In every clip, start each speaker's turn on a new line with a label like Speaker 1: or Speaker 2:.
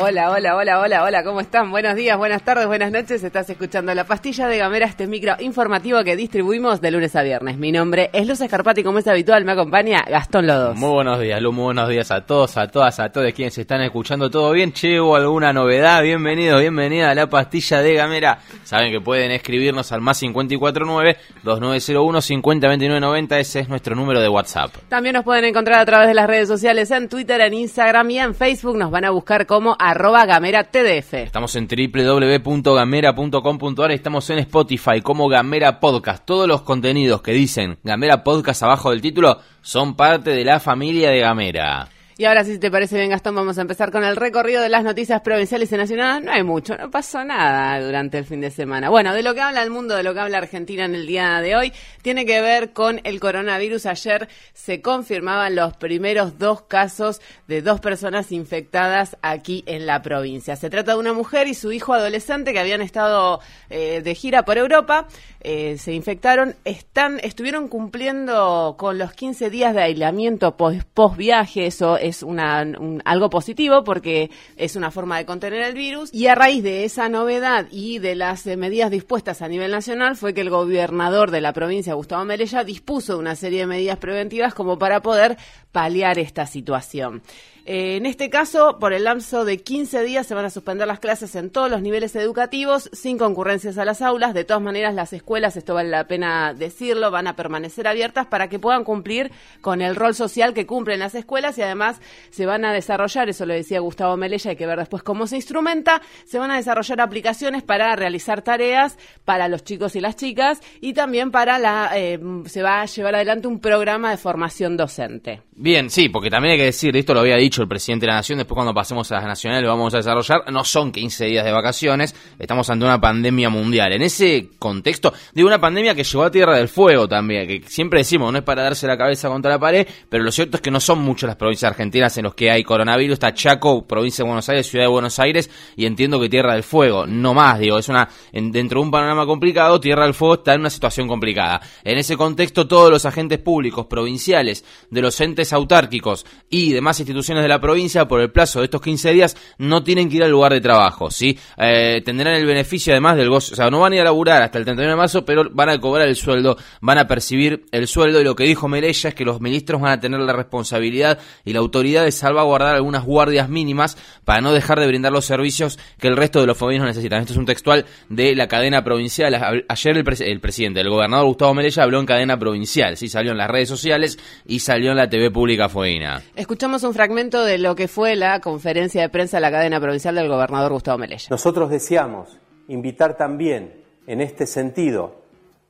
Speaker 1: Hola, hola, hola, hola, hola, ¿cómo están? Buenos días, buenas tardes, buenas noches. Estás escuchando La Pastilla de Gamera, este micro informativo que distribuimos de lunes a viernes. Mi nombre es Luz Escarpati, como es habitual, me acompaña Gastón Lodos.
Speaker 2: Muy buenos días, Lu, muy buenos días a todos, a todas, a todos quienes están escuchando. ¿Todo bien? Che, ¿hubo alguna novedad? Bienvenidos, bienvenida a La Pastilla de Gamera. Saben que pueden escribirnos al más 549-2901-502990, ese es nuestro número de WhatsApp.
Speaker 1: También nos pueden encontrar a través de las redes sociales, en Twitter, en Instagram y en Facebook. Nos van a buscar como arroba gamera TDF.
Speaker 2: Estamos en www.gamera.com.ar, estamos en Spotify como Gamera Podcast. Todos los contenidos que dicen Gamera Podcast abajo del título son parte de la familia de Gamera.
Speaker 1: Y ahora, si te parece bien, Gastón, vamos a empezar con el recorrido de las noticias provinciales y nacionales. No hay mucho, no pasó nada durante el fin de semana. Bueno, de lo que habla el mundo, de lo que habla Argentina en el día de hoy, tiene que ver con el coronavirus. Ayer se confirmaban los primeros dos casos de dos personas infectadas aquí en la provincia. Se trata de una mujer y su hijo adolescente que habían estado eh, de gira por Europa. Eh, se infectaron, están, estuvieron cumpliendo con los 15 días de aislamiento post, post viaje, eso es una, un, algo positivo porque es una forma de contener el virus. Y a raíz de esa novedad y de las eh, medidas dispuestas a nivel nacional fue que el gobernador de la provincia, Gustavo Melella, dispuso una serie de medidas preventivas como para poder paliar esta situación. Eh, en este caso, por el lapso de 15 días se van a suspender las clases en todos los niveles educativos, sin concurrencias a las aulas. De todas maneras, las escuelas, esto vale la pena decirlo, van a permanecer abiertas para que puedan cumplir con el rol social que cumplen las escuelas y además se van a desarrollar, eso lo decía Gustavo Melella, hay que ver después cómo se instrumenta, se van a desarrollar aplicaciones para realizar tareas para los chicos y las chicas y también para la, eh, se va a llevar adelante un programa de formación docente.
Speaker 2: Bien, sí, porque también hay que decir, esto lo había dicho el presidente de la Nación, después cuando pasemos a las nacionales lo vamos a desarrollar, no son 15 días de vacaciones, estamos ante una pandemia mundial. En ese contexto, digo, una pandemia que llegó a Tierra del Fuego también, que siempre decimos, no es para darse la cabeza contra la pared, pero lo cierto es que no son muchas las provincias argentinas en las que hay coronavirus, está Chaco, provincia de Buenos Aires, ciudad de Buenos Aires, y entiendo que Tierra del Fuego, no más, digo, es una, en, dentro de un panorama complicado, Tierra del Fuego está en una situación complicada. En ese contexto, todos los agentes públicos, provinciales, de los entes autárquicos, y demás instituciones de la provincia por el plazo de estos 15 días no tienen que ir al lugar de trabajo, ¿sí? Eh, tendrán el beneficio además del gozo, o sea, no van a ir a laburar hasta el 31 de marzo, pero van a cobrar el sueldo, van a percibir el sueldo y lo que dijo Merella es que los ministros van a tener la responsabilidad y la autoridad de salvaguardar algunas guardias mínimas para no dejar de brindar los servicios que el resto de los fobinos necesitan. Esto es un textual de la cadena provincial. Ayer el, pres el presidente, el gobernador Gustavo Merella habló en cadena provincial, ¿sí? Salió en las redes sociales y salió en la TV pública
Speaker 1: Escuchamos un fragmento de lo que fue la conferencia de prensa de la cadena provincial del gobernador Gustavo Melella.
Speaker 3: Nosotros deseamos invitar también en este sentido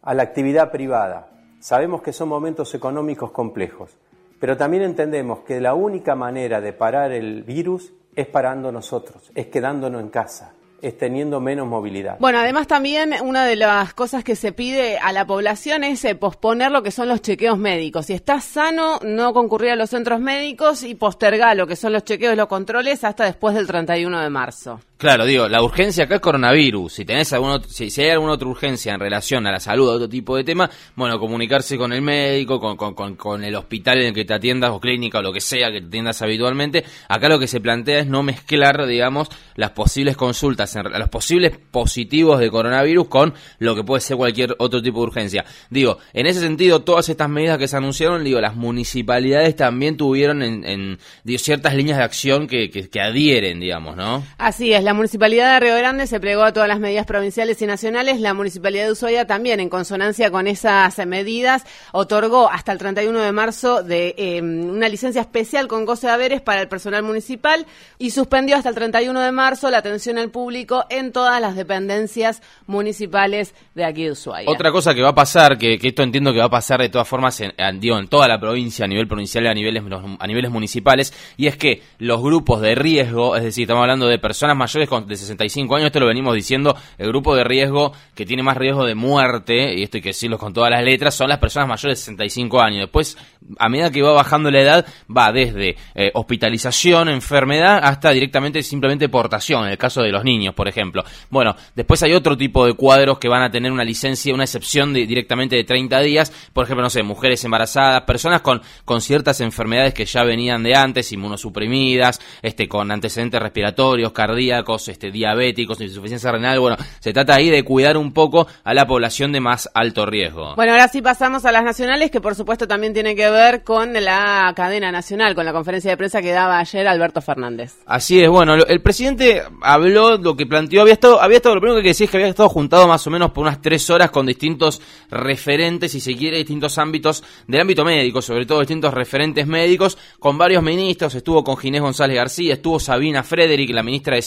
Speaker 3: a la actividad privada. Sabemos que son momentos económicos complejos, pero también entendemos que la única manera de parar el virus es parando nosotros, es quedándonos en casa es teniendo menos movilidad.
Speaker 1: Bueno, además también una de las cosas que se pide a la población es eh, posponer lo que son los chequeos médicos. Si estás sano, no concurrir a los centros médicos y postergar lo que son los chequeos y los controles hasta después del 31 de marzo.
Speaker 2: Claro, digo, la urgencia acá es coronavirus. Si tenés algún si, hay alguna otra urgencia en relación a la salud o otro tipo de tema, bueno, comunicarse con el médico, con, con, con, el hospital en el que te atiendas o clínica o lo que sea que te atiendas habitualmente. Acá lo que se plantea es no mezclar, digamos, las posibles consultas, en, los posibles positivos de coronavirus con lo que puede ser cualquier otro tipo de urgencia. Digo, en ese sentido, todas estas medidas que se anunciaron, digo, las municipalidades también tuvieron en, en digo, ciertas líneas de acción que, que, que adhieren, digamos, ¿no?
Speaker 1: Así es la Municipalidad de Río Grande se plegó a todas las medidas provinciales y nacionales. La Municipalidad de Ushuaia también, en consonancia con esas medidas, otorgó hasta el 31 de marzo de eh, una licencia especial con goce de haberes para el personal municipal y suspendió hasta el 31 de marzo la atención al público en todas las dependencias municipales de aquí de Ushuaia.
Speaker 2: Otra cosa que va a pasar, que, esto entiendo que va a pasar de todas formas en, en toda la provincia, a nivel provincial y a niveles, a niveles municipales, y es que los grupos de riesgo, es decir, estamos hablando de personas mayores de 65 años, esto lo venimos diciendo, el grupo de riesgo que tiene más riesgo de muerte, y esto hay que decirlo con todas las letras, son las personas mayores de 65 años. Después, a medida que va bajando la edad, va desde eh, hospitalización, enfermedad, hasta directamente simplemente portación, en el caso de los niños, por ejemplo. Bueno, después hay otro tipo de cuadros que van a tener una licencia, una excepción directamente de 30 días, por ejemplo, no sé, mujeres embarazadas, personas con, con ciertas enfermedades que ya venían de antes, inmunosuprimidas, este, con antecedentes respiratorios, cardíacos, este, diabéticos, insuficiencia renal. Bueno, se trata ahí de cuidar un poco a la población de más alto riesgo.
Speaker 1: Bueno, ahora sí pasamos a las nacionales, que por supuesto también tiene que ver con la cadena nacional, con la conferencia de prensa que daba ayer Alberto Fernández.
Speaker 2: Así es, bueno, el presidente habló lo que planteó, había estado, había estado, lo primero que decía es que había estado juntado más o menos por unas tres horas con distintos referentes, si se quiere, distintos ámbitos del ámbito médico, sobre todo distintos referentes médicos, con varios ministros, estuvo con Ginés González García, estuvo Sabina Frederick, la ministra de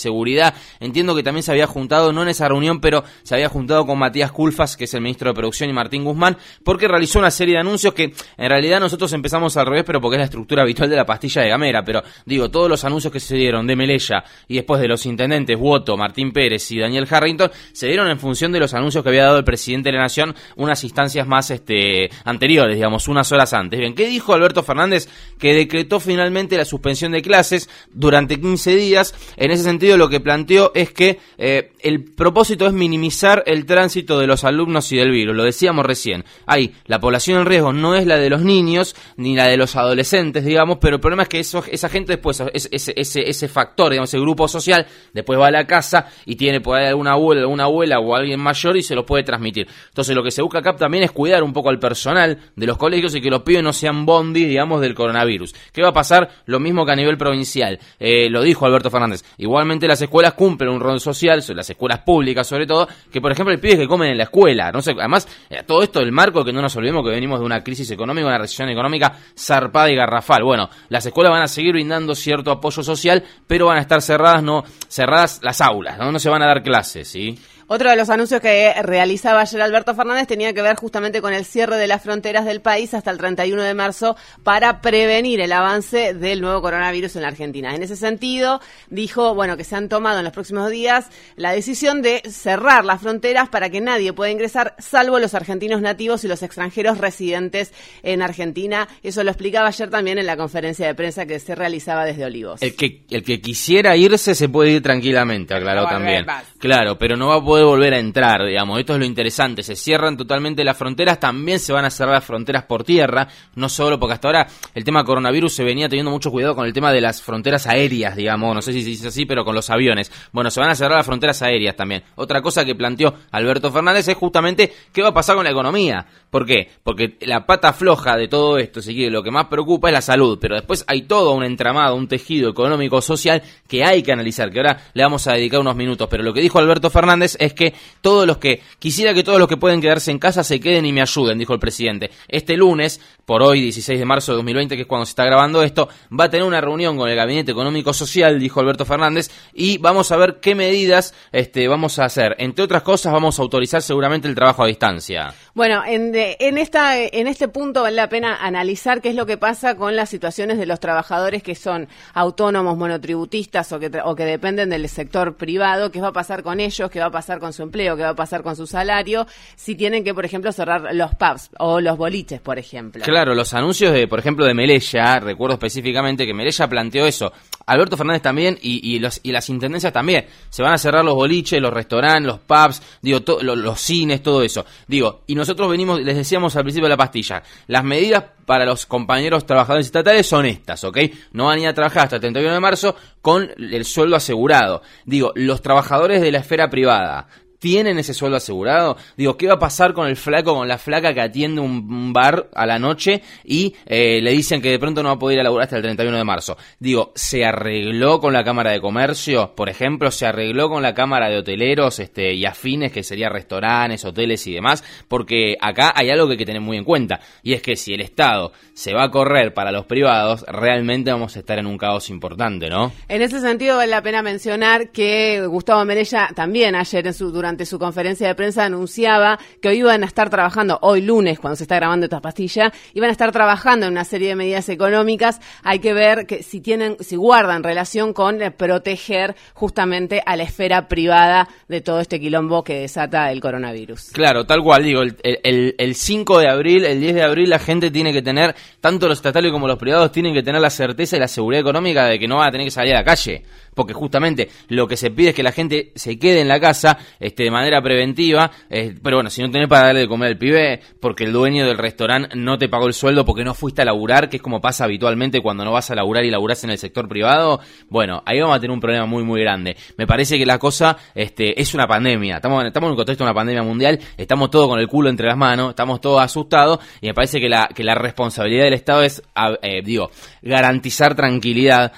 Speaker 2: Entiendo que también se había juntado, no en esa reunión, pero se había juntado con Matías Culfas, que es el ministro de Producción, y Martín Guzmán, porque realizó una serie de anuncios que en realidad nosotros empezamos al revés, pero porque es la estructura habitual de la pastilla de Gamera, pero digo, todos los anuncios que se dieron de Melella y después de los intendentes Woto, Martín Pérez y Daniel Harrington, se dieron en función de los anuncios que había dado el presidente de la Nación unas instancias más este, anteriores, digamos, unas horas antes. Bien, ¿qué dijo Alberto Fernández? Que decretó finalmente la suspensión de clases durante 15 días. En ese sentido, lo que planteó es que eh, el propósito es minimizar el tránsito de los alumnos y del virus. Lo decíamos recién. Ahí, la población en riesgo no es la de los niños ni la de los adolescentes, digamos, pero el problema es que eso, esa gente después, ese, ese, ese factor, digamos, ese grupo social, después va a la casa y tiene por ahí alguna abuela, alguna abuela o alguien mayor y se lo puede transmitir. Entonces, lo que se busca acá también es cuidar un poco al personal de los colegios y que los pibes no sean bondi, digamos, del coronavirus. ¿Qué va a pasar? Lo mismo que a nivel provincial. Eh, lo dijo Alberto Fernández. Igualmente las escuelas cumplen un rol social, las escuelas públicas sobre todo, que por ejemplo el pibe que comen en la escuela. No sé, además, eh, todo esto del marco que no nos olvidemos que venimos de una crisis económica, una recesión económica zarpada y garrafal. Bueno, las escuelas van a seguir brindando cierto apoyo social, pero van a estar cerradas, no, cerradas las aulas, no, no se van a dar clases, ¿sí?
Speaker 1: Otro de los anuncios que realizaba ayer Alberto Fernández tenía que ver justamente con el cierre de las fronteras del país hasta el 31 de marzo para prevenir el avance del nuevo coronavirus en la Argentina. En ese sentido, dijo, bueno, que se han tomado en los próximos días la decisión de cerrar las fronteras para que nadie pueda ingresar, salvo los argentinos nativos y los extranjeros residentes en Argentina. Eso lo explicaba ayer también en la conferencia de prensa que se realizaba desde Olivos.
Speaker 2: El que, el que quisiera irse se puede ir tranquilamente, aclaró también. Claro, pero no va a poder volver a entrar, digamos. Esto es lo interesante. Se cierran totalmente las fronteras, también se van a cerrar las fronteras por tierra, no solo porque hasta ahora el tema coronavirus se venía teniendo mucho cuidado con el tema de las fronteras aéreas, digamos. No sé si se dice así, pero con los aviones. Bueno, se van a cerrar las fronteras aéreas también. Otra cosa que planteó Alberto Fernández es justamente qué va a pasar con la economía. ¿Por qué? Porque la pata floja de todo esto, si quiere, lo que más preocupa es la salud, pero después hay todo un entramado, un tejido económico social que hay que analizar, que ahora le vamos a dedicar unos minutos. Pero lo que dijo Alberto Fernández es que todos los que, quisiera que todos los que pueden quedarse en casa se queden y me ayuden, dijo el presidente. Este lunes, por hoy, 16 de marzo de 2020, que es cuando se está grabando esto, va a tener una reunión con el Gabinete Económico Social, dijo Alberto Fernández, y vamos a ver qué medidas este, vamos a hacer. Entre otras cosas, vamos a autorizar seguramente el trabajo a distancia.
Speaker 1: Bueno, en, en, esta, en este punto vale la pena analizar qué es lo que pasa con las situaciones de los trabajadores que son autónomos, monotributistas o que, o que dependen del sector privado, qué va a pasar con ellos, qué va a pasar con su empleo, qué va a pasar con su salario, si tienen que, por ejemplo, cerrar los pubs o los boliches, por ejemplo.
Speaker 2: Claro, los anuncios, de, por ejemplo, de Melella, recuerdo específicamente que Melella planteó eso. Alberto Fernández también y, las intendencias también. Se van a cerrar los boliches, los restaurantes, los pubs, digo, los cines, todo eso. Digo, y nosotros venimos, les decíamos al principio de la pastilla, las medidas para los compañeros trabajadores estatales son estas, ¿ok? No van a ir a trabajar hasta el 31 de marzo con el sueldo asegurado. Digo, los trabajadores de la esfera privada, tienen ese sueldo asegurado? Digo, ¿qué va a pasar con el flaco, con la flaca que atiende un bar a la noche y eh, le dicen que de pronto no va a poder ir a laburar hasta el 31 de marzo? Digo, ¿se arregló con la Cámara de Comercio? Por ejemplo, ¿se arregló con la Cámara de Hoteleros este, y afines, que sería restaurantes, hoteles y demás? Porque acá hay algo que hay que tener muy en cuenta, y es que si el Estado se va a correr para los privados, realmente vamos a estar en un caos importante, ¿no?
Speaker 1: En ese sentido, vale la pena mencionar que Gustavo Merella también ayer en su durante durante su conferencia de prensa anunciaba que hoy iban a estar trabajando, hoy lunes, cuando se está grabando esta pastilla, iban a estar trabajando en una serie de medidas económicas. Hay que ver que si tienen, si guardan relación con eh, proteger justamente a la esfera privada de todo este quilombo que desata el coronavirus.
Speaker 2: Claro, tal cual, digo, el, el, el 5 de abril, el 10 de abril, la gente tiene que tener, tanto los estatales como los privados, tienen que tener la certeza y la seguridad económica de que no va a tener que salir a la calle porque justamente lo que se pide es que la gente se quede en la casa de manera preventiva, eh, pero bueno, si no tenés para darle de comer al pibe, porque el dueño del restaurante no te pagó el sueldo porque no fuiste a laburar, que es como pasa habitualmente cuando no vas a laburar y laburás en el sector privado, bueno, ahí vamos a tener un problema muy muy grande. Me parece que la cosa este, es una pandemia, estamos, en un contexto de una pandemia mundial, estamos todos con el culo entre las manos, estamos todos asustados y me parece que la, que la responsabilidad del Estado es, eh, digo, garantizar tranquilidad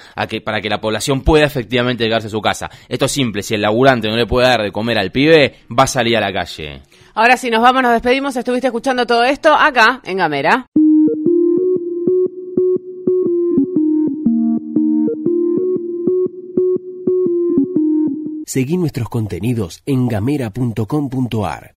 Speaker 2: para que la población pueda efectivamente llegarse a su casa. Esto es simple, si el laburante no le puede dar de comer al pibe, va a salir a la calle.
Speaker 1: Ahora si nos vamos, nos despedimos. Estuviste escuchando todo esto acá, en Gamera.
Speaker 4: Seguí nuestros contenidos en gamera.com.ar.